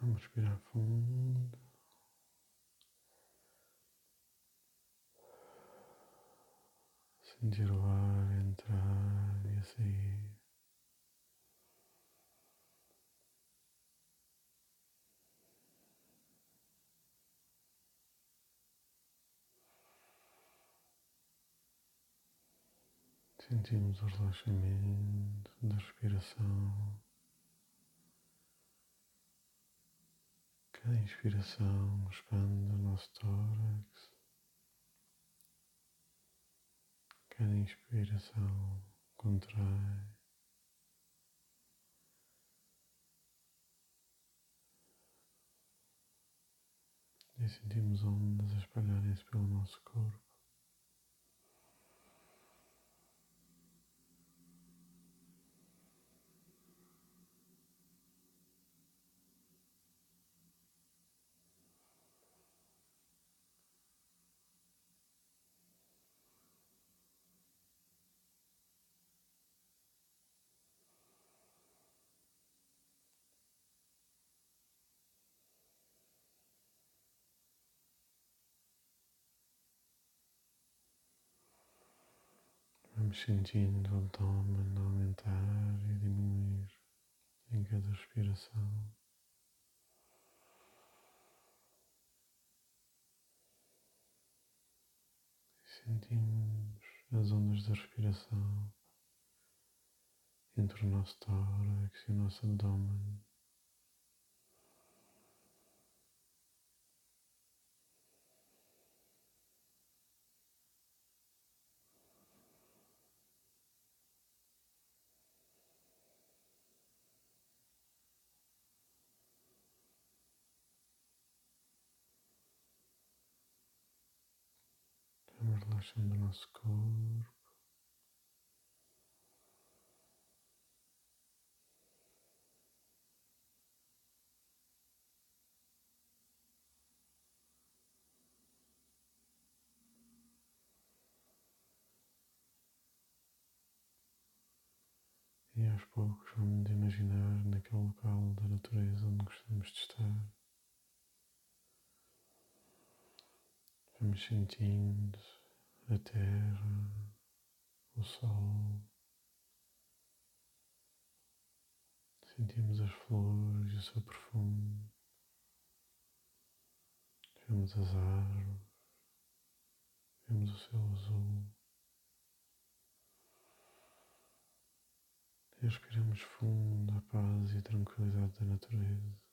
Vamos respirar fundo. Sentir o ar entrar e sair. Sentimos o relaxamento da respiração. Cada inspiração expande o nosso tórax. Cada inspiração contrai. E sentimos ondas espalharem-se pelo nosso corpo. Vamos sentindo o abdômen aumentar e diminuir em cada respiração. Sentimos as ondas da respiração entre o nosso tórax e o nosso abdômen. Vamos relaxando o nosso corpo. E aos poucos vamos imaginar naquele local da natureza onde gostamos de estar. Vamos sentindo a terra, o sol. Sentimos as flores e o seu perfume. Vemos as árvores. Vemos o céu azul. Respiramos fundo a paz e a tranquilidade da natureza.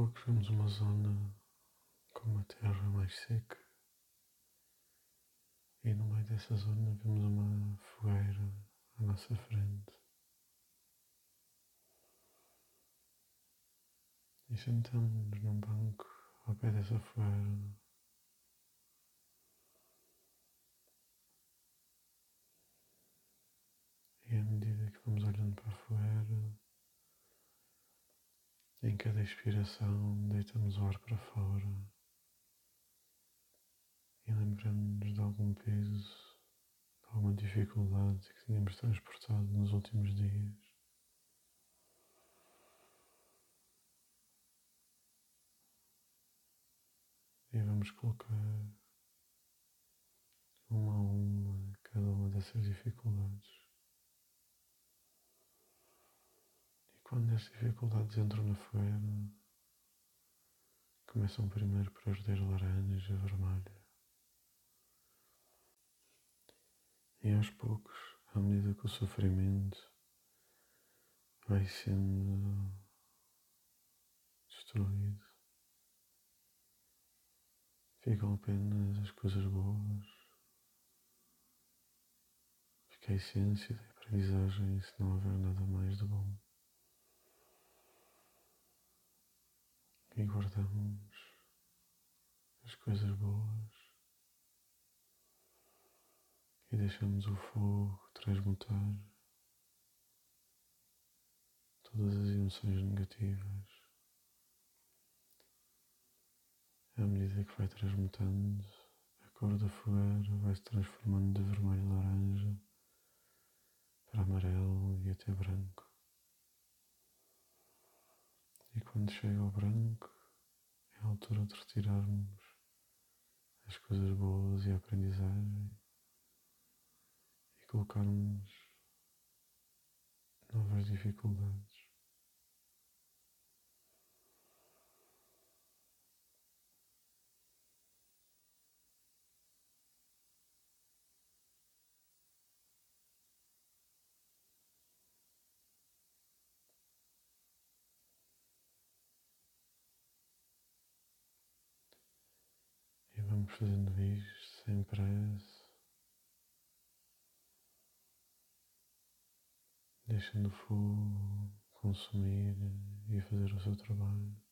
Aos poucos vemos uma zona com uma terra mais seca e no meio dessa zona vemos uma fogueira à nossa frente. E sentamos num banco ao pé dessa fogueira. E à medida que vamos olhando para a fogueira, em cada expiração, deitamos o ar para fora e lembramos-nos de algum peso, de alguma dificuldade que tínhamos transportado nos últimos dias. E vamos colocar uma a uma cada uma dessas dificuldades. Quando as dificuldades entram na fogueira, começam primeiro por arder laranja vermelha. E aos poucos, à medida que o sofrimento vai sendo destruído, ficam apenas as coisas boas, fica a essência da aprendizagem se não houver nada mais de bom. E guardamos as coisas boas e deixamos o fogo transmutar todas as emoções negativas à medida que vai transmutando, a cor da fogueira vai se transformando de vermelho a laranja para amarelo e até branco. E quando chega ao branco, é a altura de retirarmos as coisas boas e a aprendizagem e colocarmos novas dificuldades. Vamos fazendo isto sem pressa, deixando o fogo consumir e fazer o seu trabalho.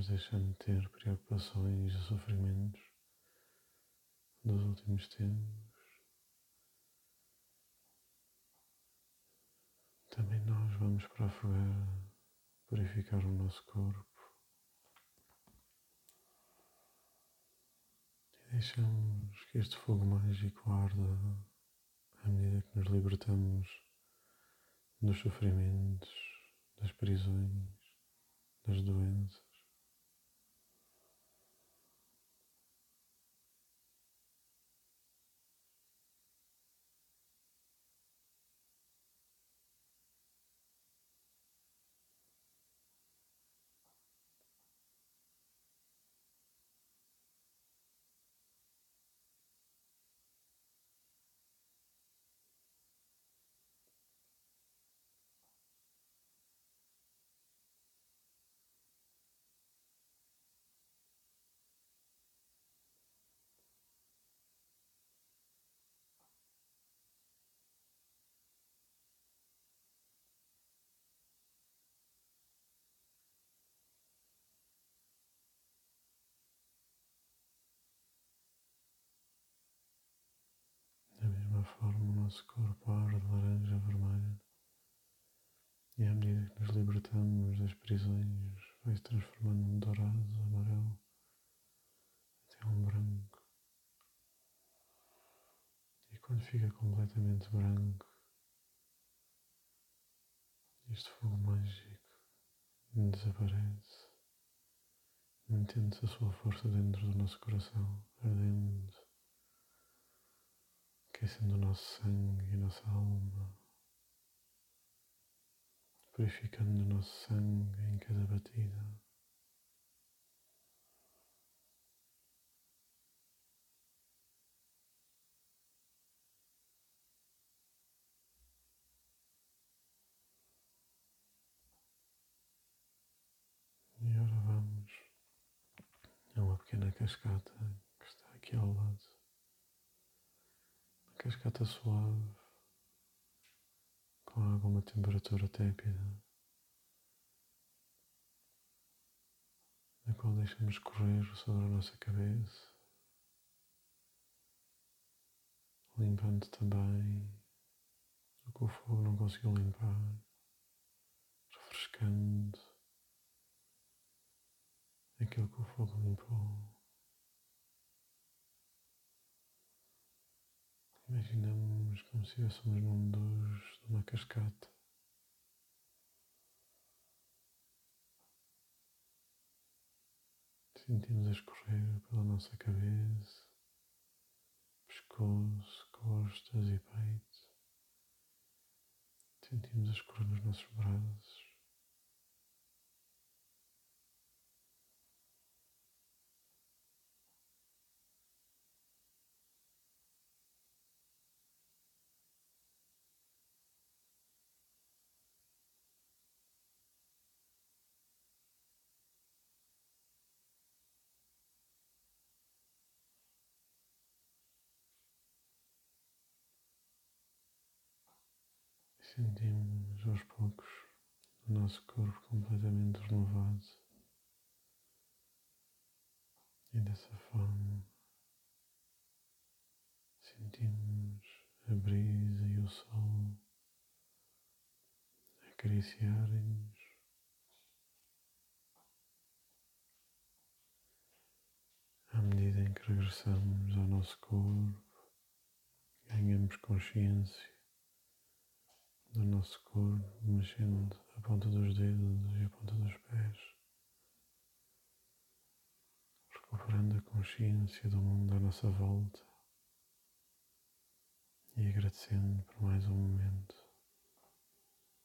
Vamos deixando de ter preocupações e sofrimentos dos últimos tempos. Também nós vamos para a fogueira purificar o nosso corpo e deixamos que este fogo mágico arda à medida que nos libertamos dos sofrimentos, das prisões, das doenças. Forma o nosso corpo arde laranja vermelho e à medida que nos libertamos das prisões vai se transformando num dourado, amarelo até um branco. E quando fica completamente branco este fogo mágico desaparece mantendo-se a sua força dentro do nosso coração ardendo aquecendo nosso sangue e nossa alma, purificando o nosso sangue em cada batida. E agora vamos a uma pequena cascata que está aqui ao lado cascata suave, com alguma temperatura tépida, na qual deixamos correr sobre a nossa cabeça, limpando também o que o fogo não conseguiu limpar, refrescando aquilo que o fogo limpou. Imaginamos como se estivéssemos num dos de uma cascata. Sentimos a escorrer pela nossa cabeça, pescoço, costas e peito. Sentimos a escorrer nos nossos braços. Sentimos aos poucos o nosso corpo completamente renovado e dessa forma sentimos a brisa e o sol acariciarem-nos. À medida em que regressamos ao nosso corpo, ganhamos consciência do nosso corpo, mexendo a ponta dos dedos e a ponta dos pés, recuperando a consciência do mundo à nossa volta e agradecendo por mais um momento.